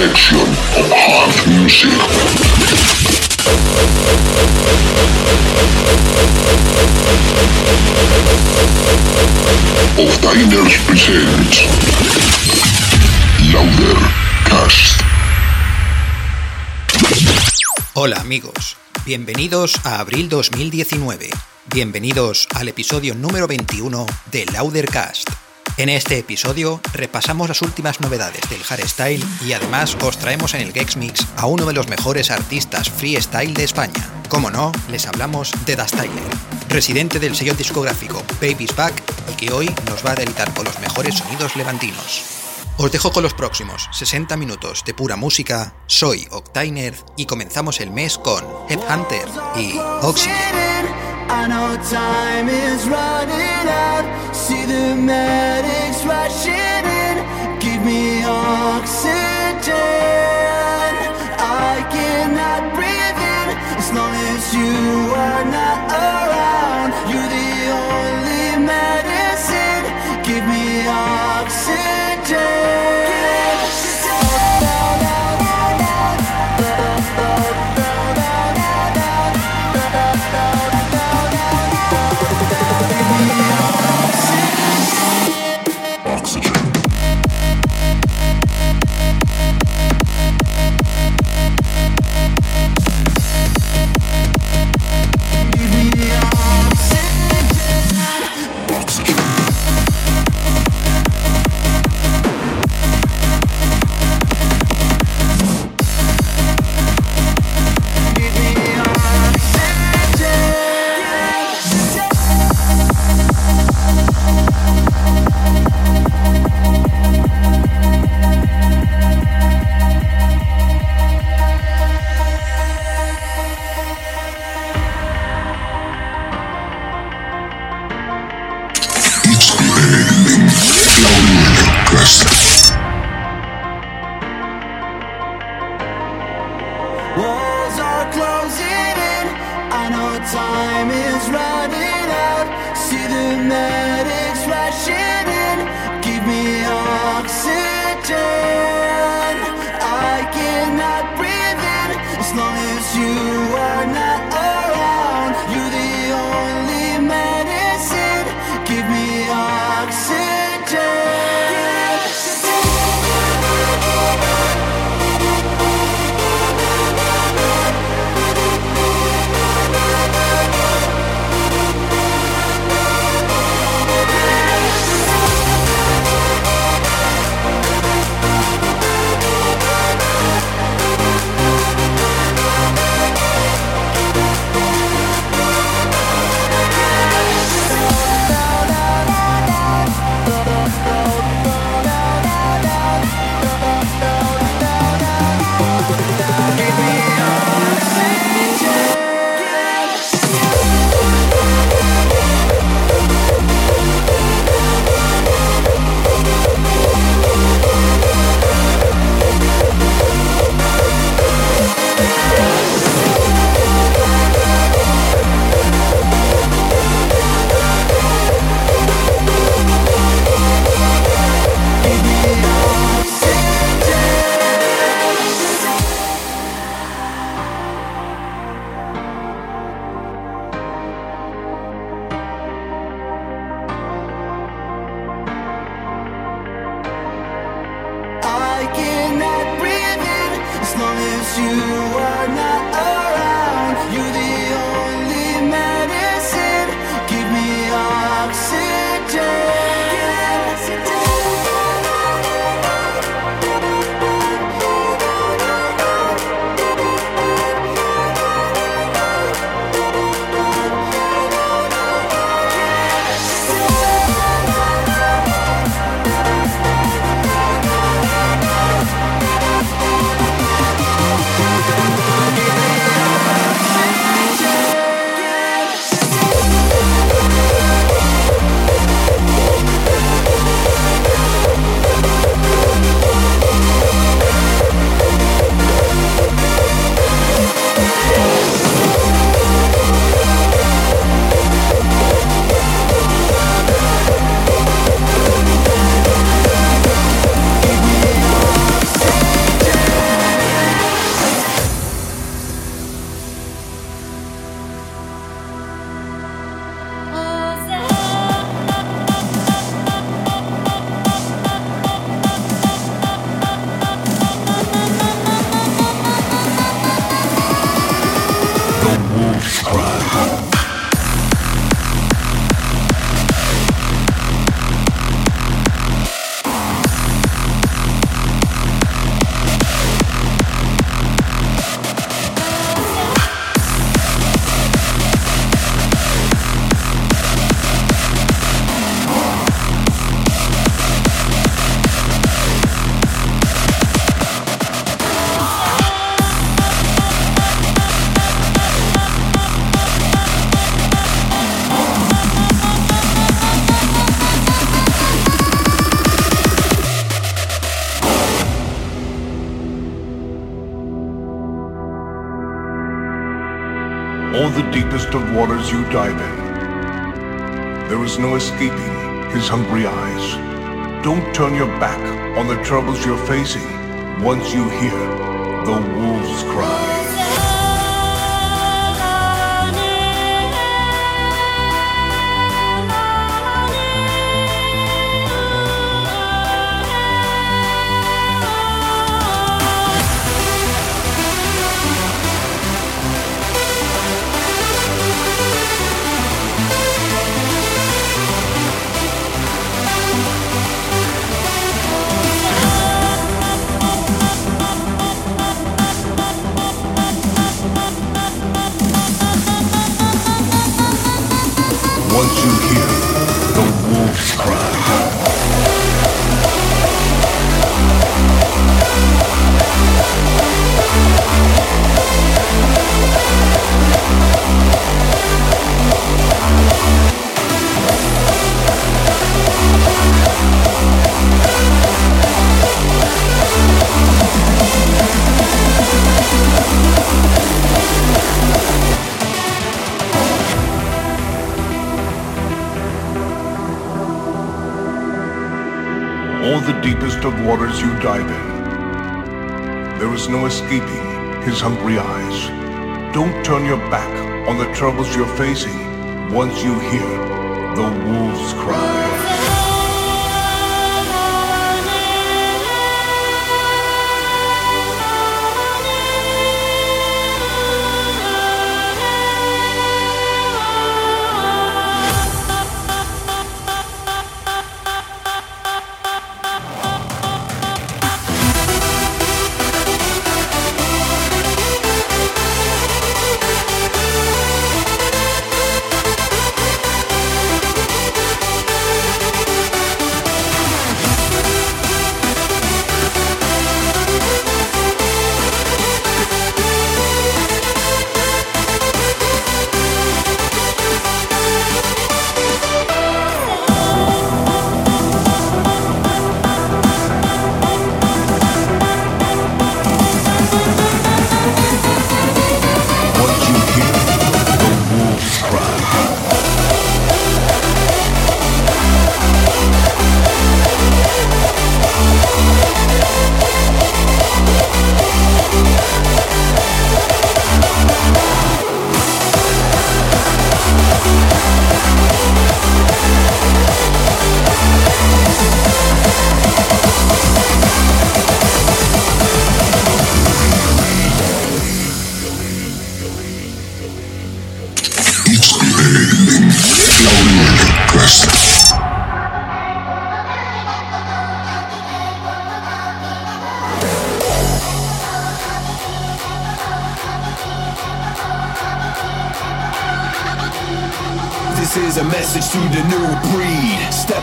best selection of hard music. Of Diners presents Louder Cast. Hola amigos, bienvenidos a abril 2019. Bienvenidos al episodio número 21 de Laudercast. En este episodio repasamos las últimas novedades del hardstyle y además os traemos en el Gex Mix a uno de los mejores artistas freestyle de España. Como no, les hablamos de Das Tyler, residente del sello discográfico Baby's Back y que hoy nos va a deleitar con los mejores sonidos levantinos. Os dejo con los próximos 60 minutos de pura música. Soy Octainer y comenzamos el mes con Headhunter y Oxygen. See the medics rushing in. Give me oxygen. I cannot breathe in as long as you are not around. Of waters you dive in. There is no escaping his hungry eyes. Don't turn your back on the troubles you're facing once you hear the wolves cry. Waters you dive in. There is no escaping his hungry eyes. Don't turn your back on the troubles you're facing once you hear the wolves cry.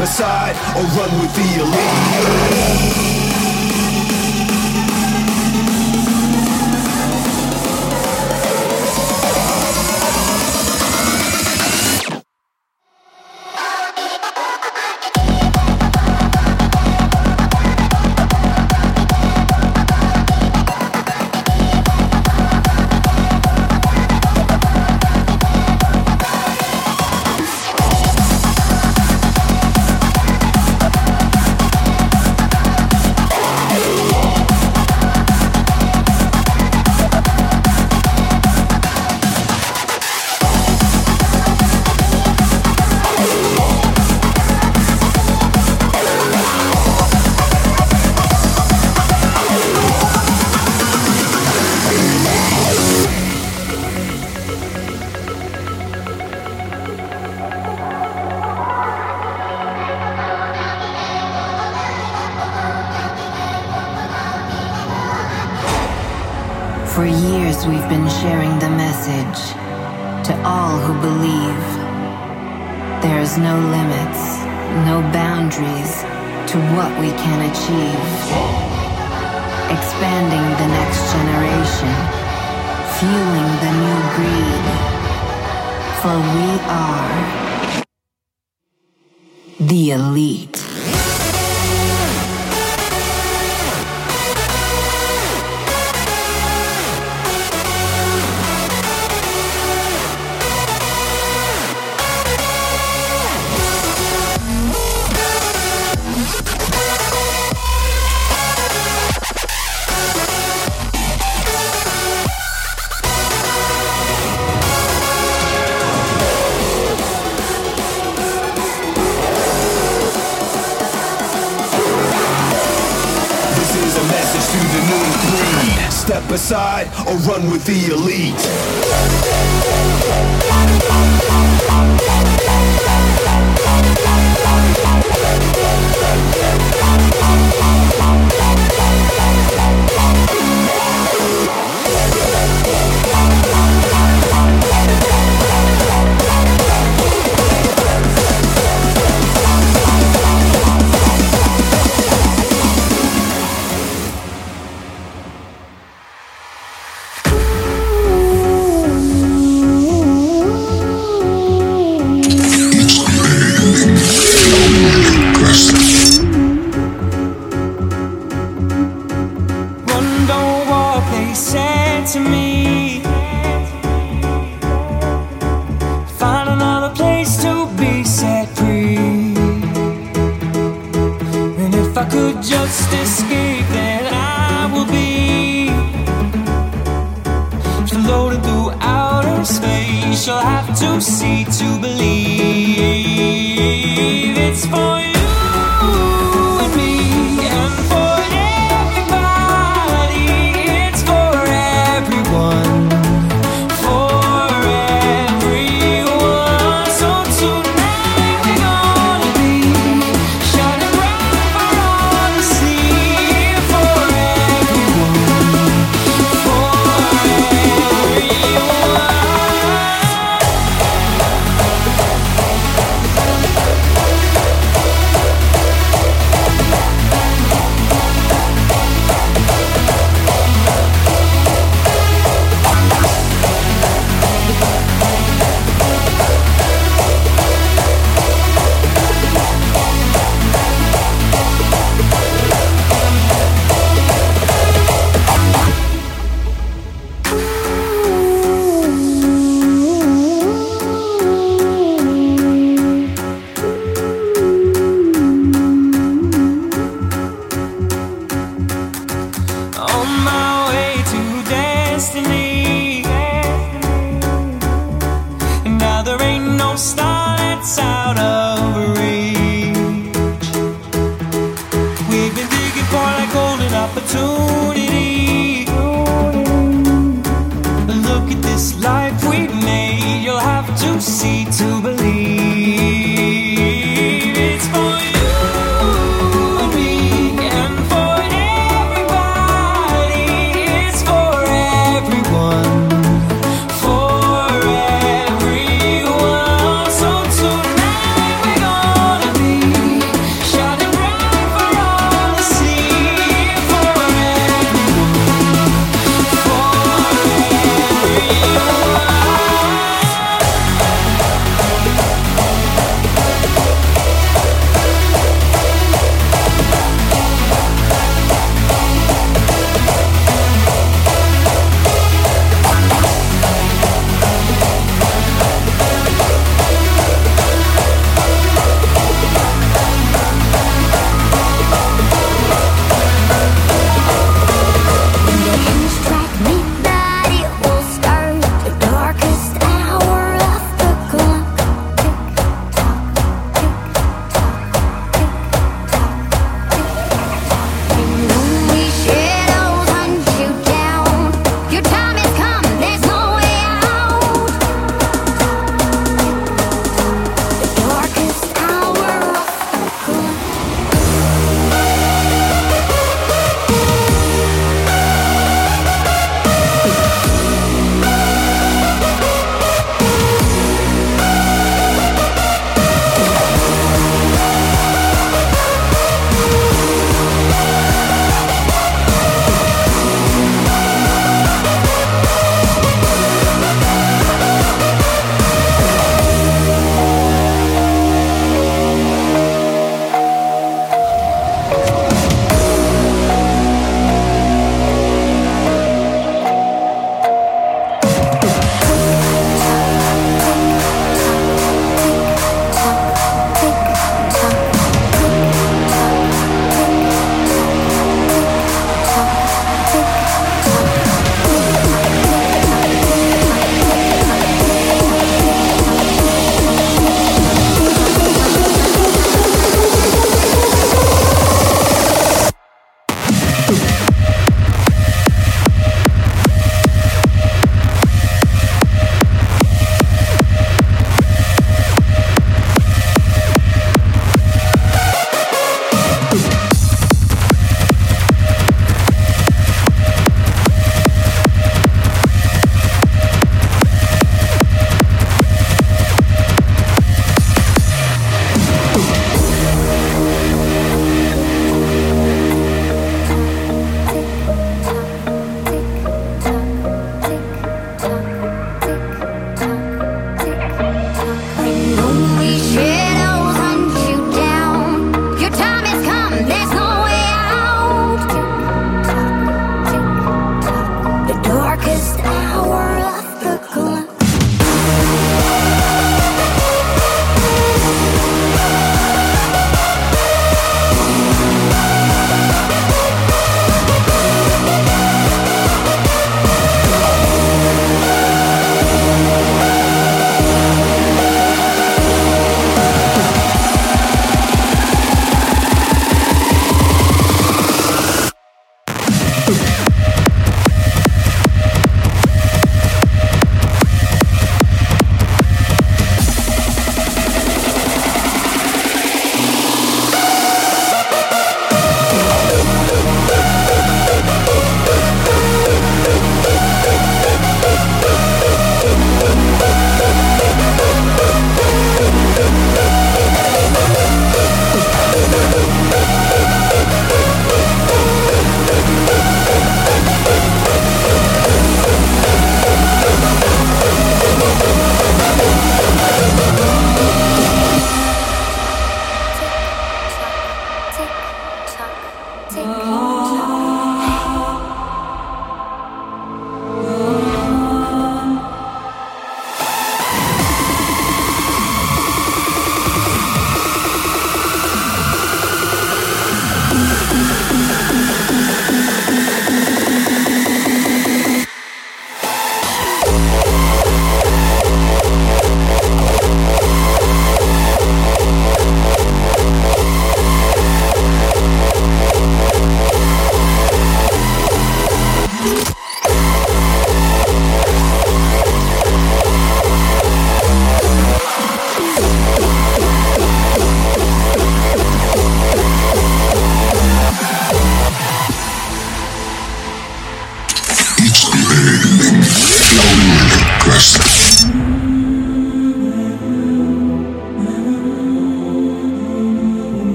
Aside or run with the elite. For we are the elite. Aside or run with the elite.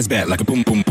hands back like a boom boom.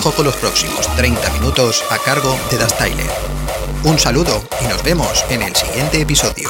dejo con los próximos 30 minutos a cargo de Das Tyler. Un saludo y nos vemos en el siguiente episodio.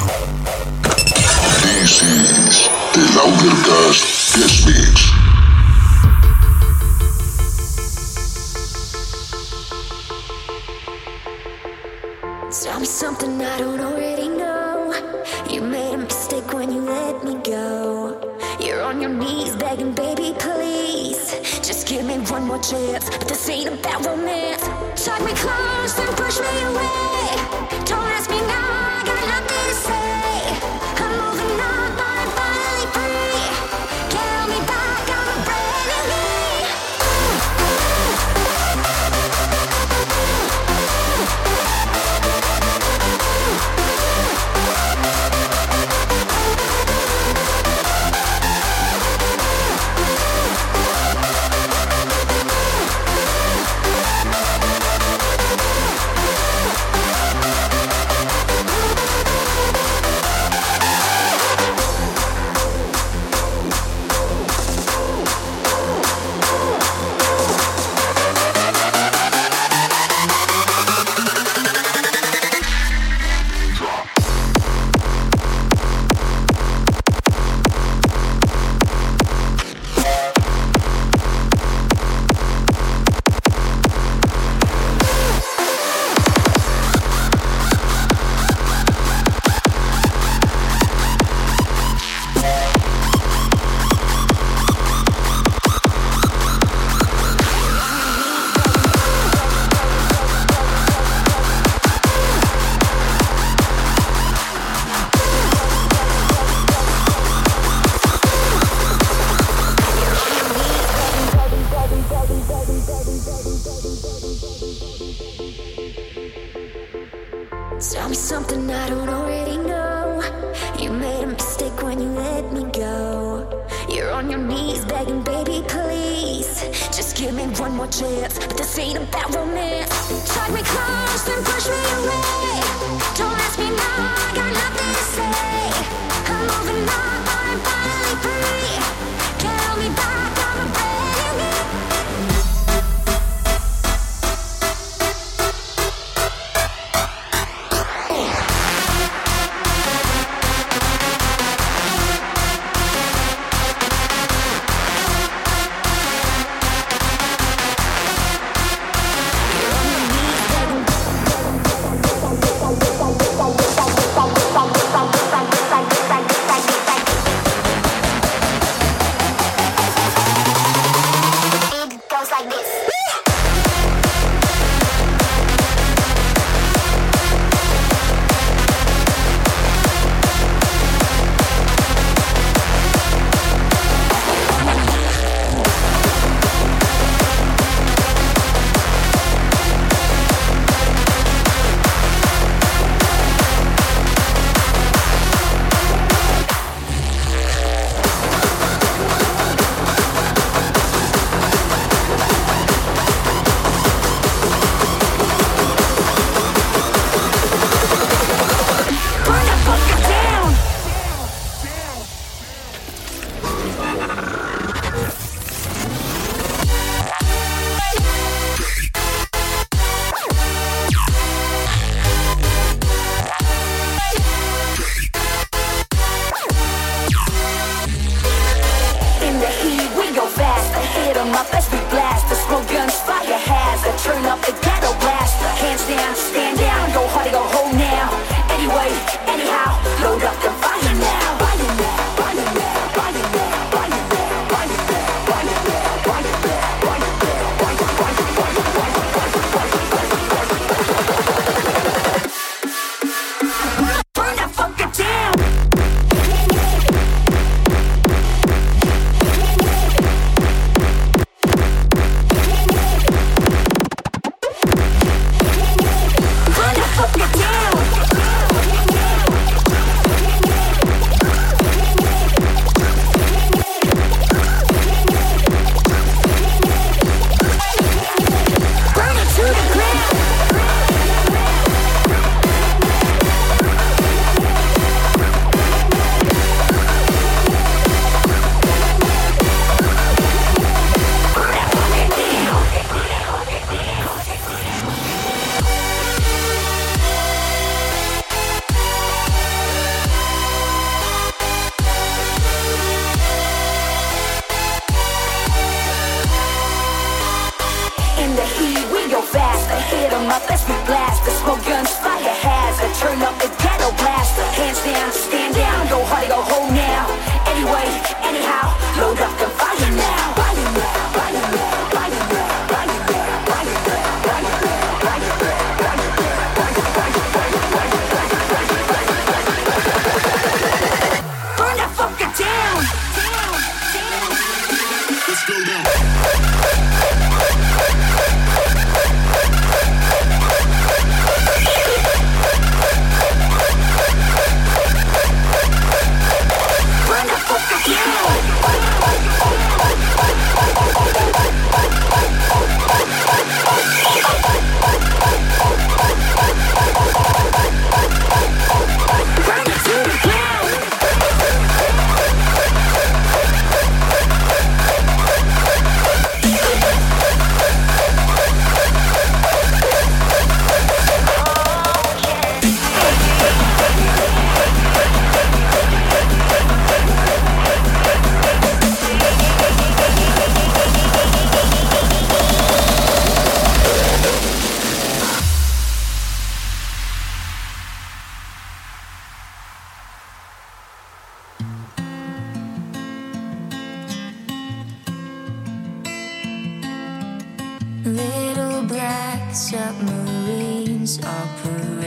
submarines operate.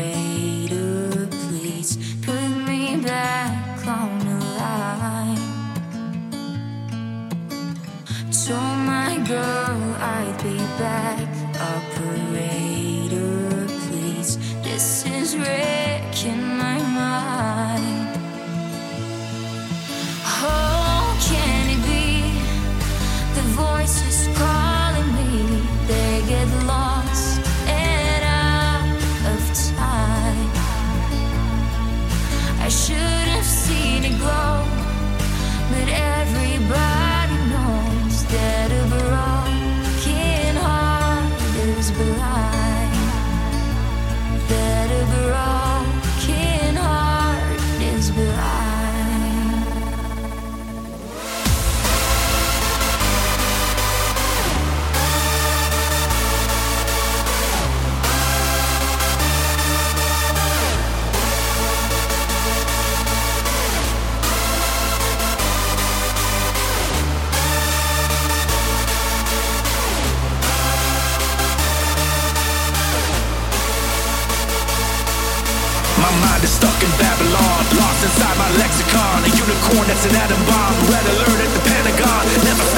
That's an atom bomb, red alert at the Pentagon. Never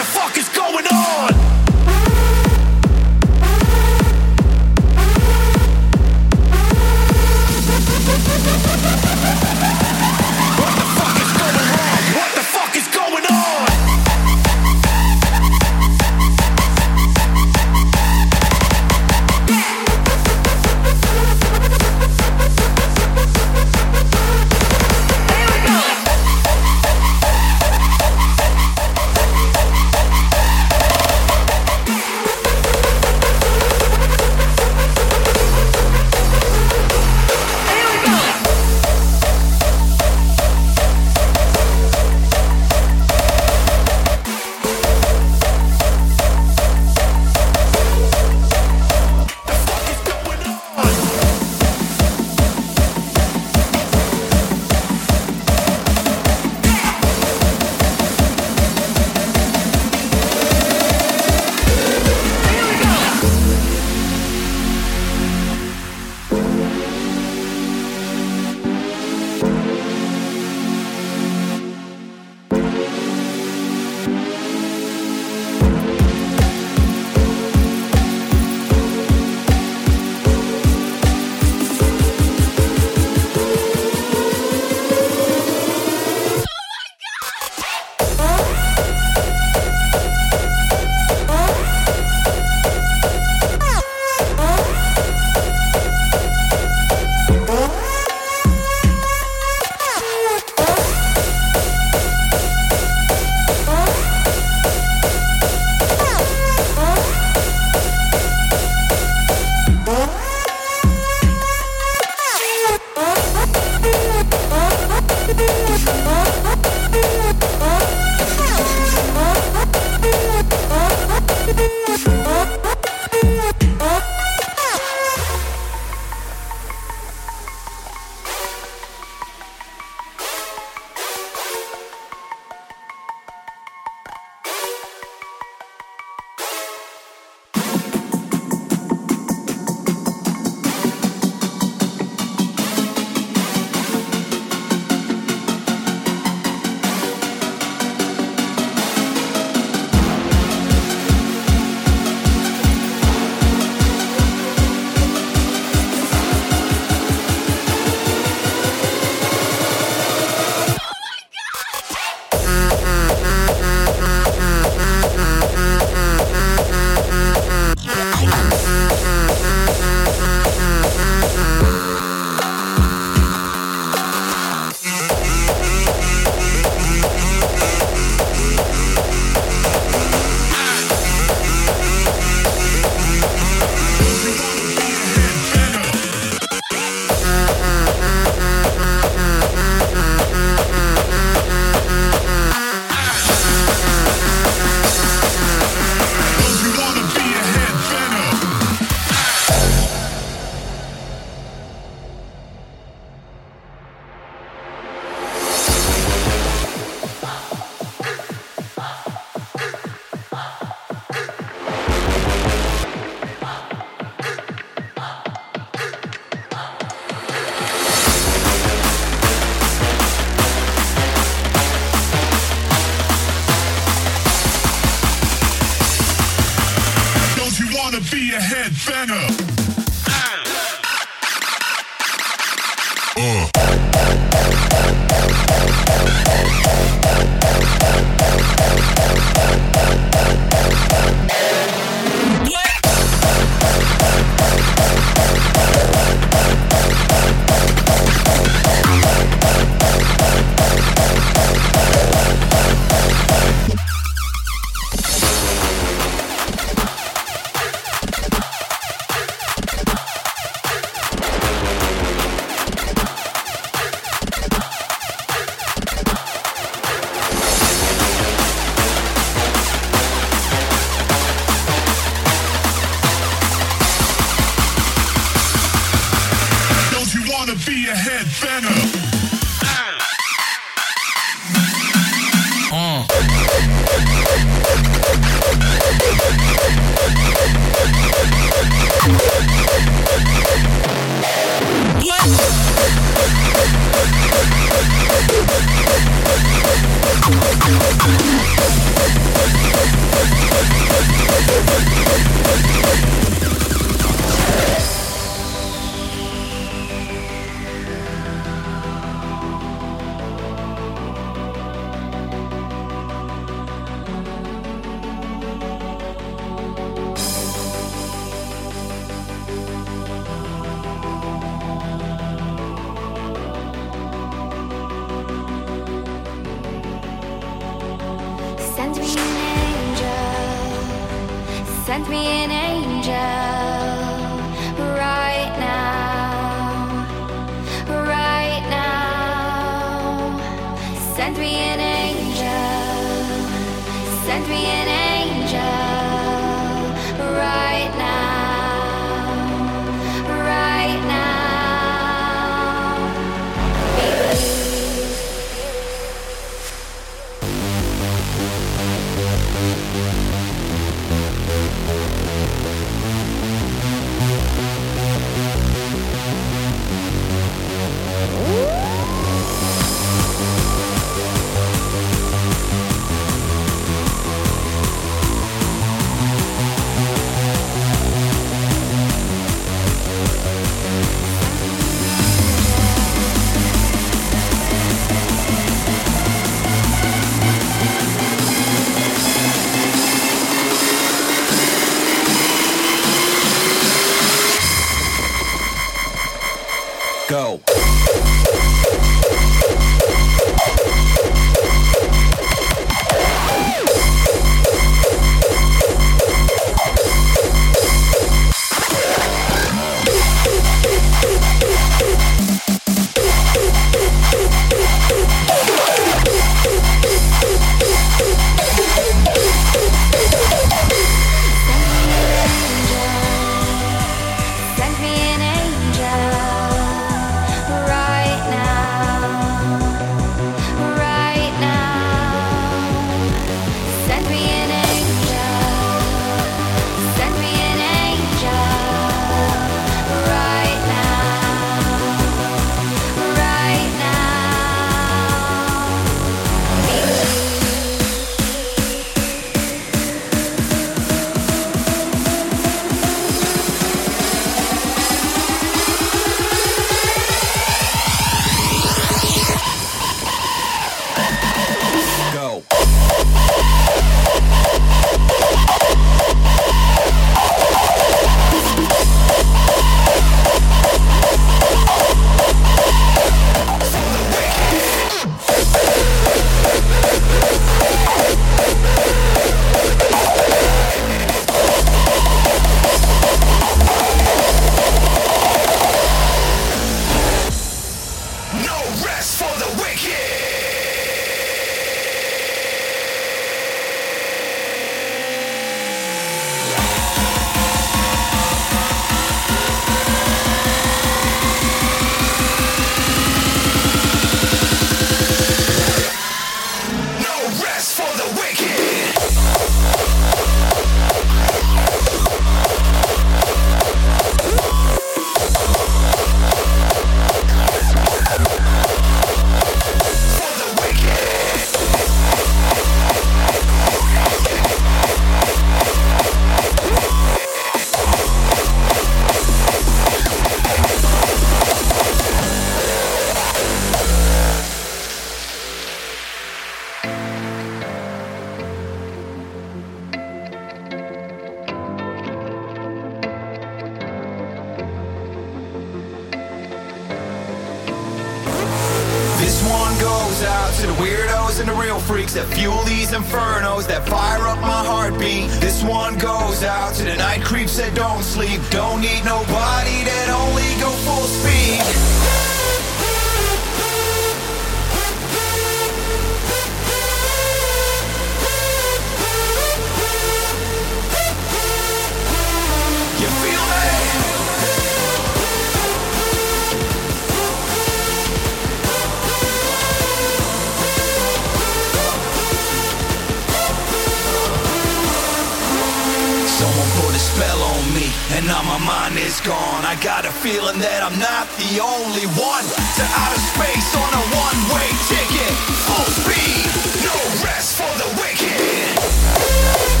Someone put a spell on me, and now my mind is gone. I got a feeling that I'm not the only one to outer space on a one-way ticket. Full speed, no rest for the wicked.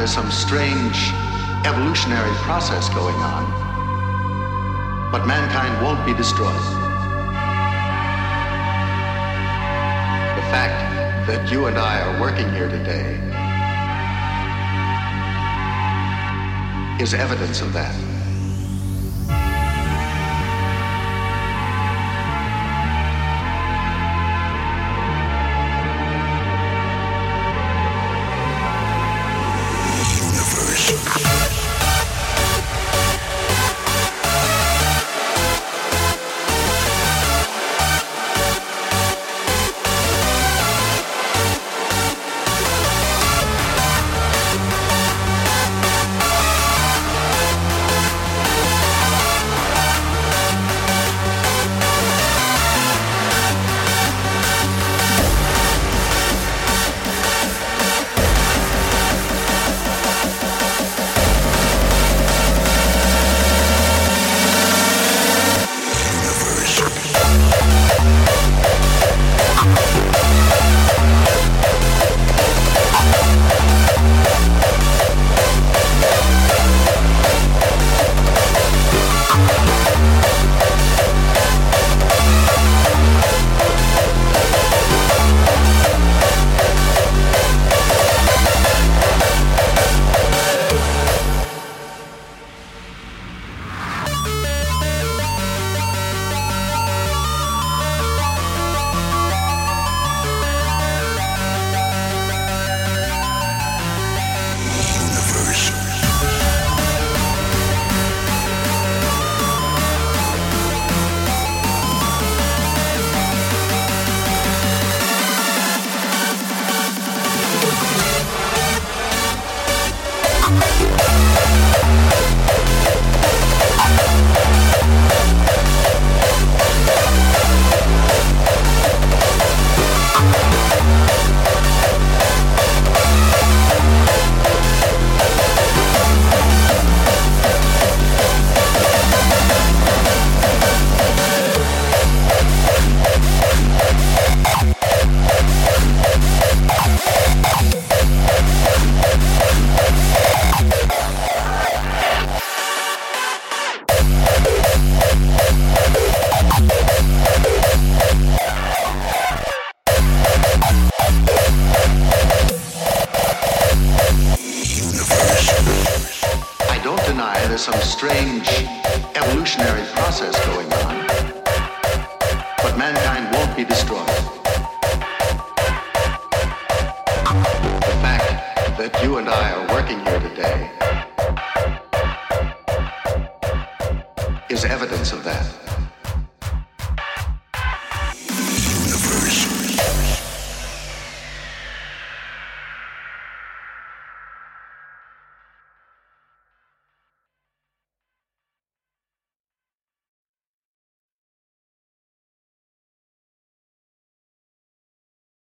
There's some strange evolutionary process going on, but mankind won't be destroyed. The fact that you and I are working here today is evidence of that.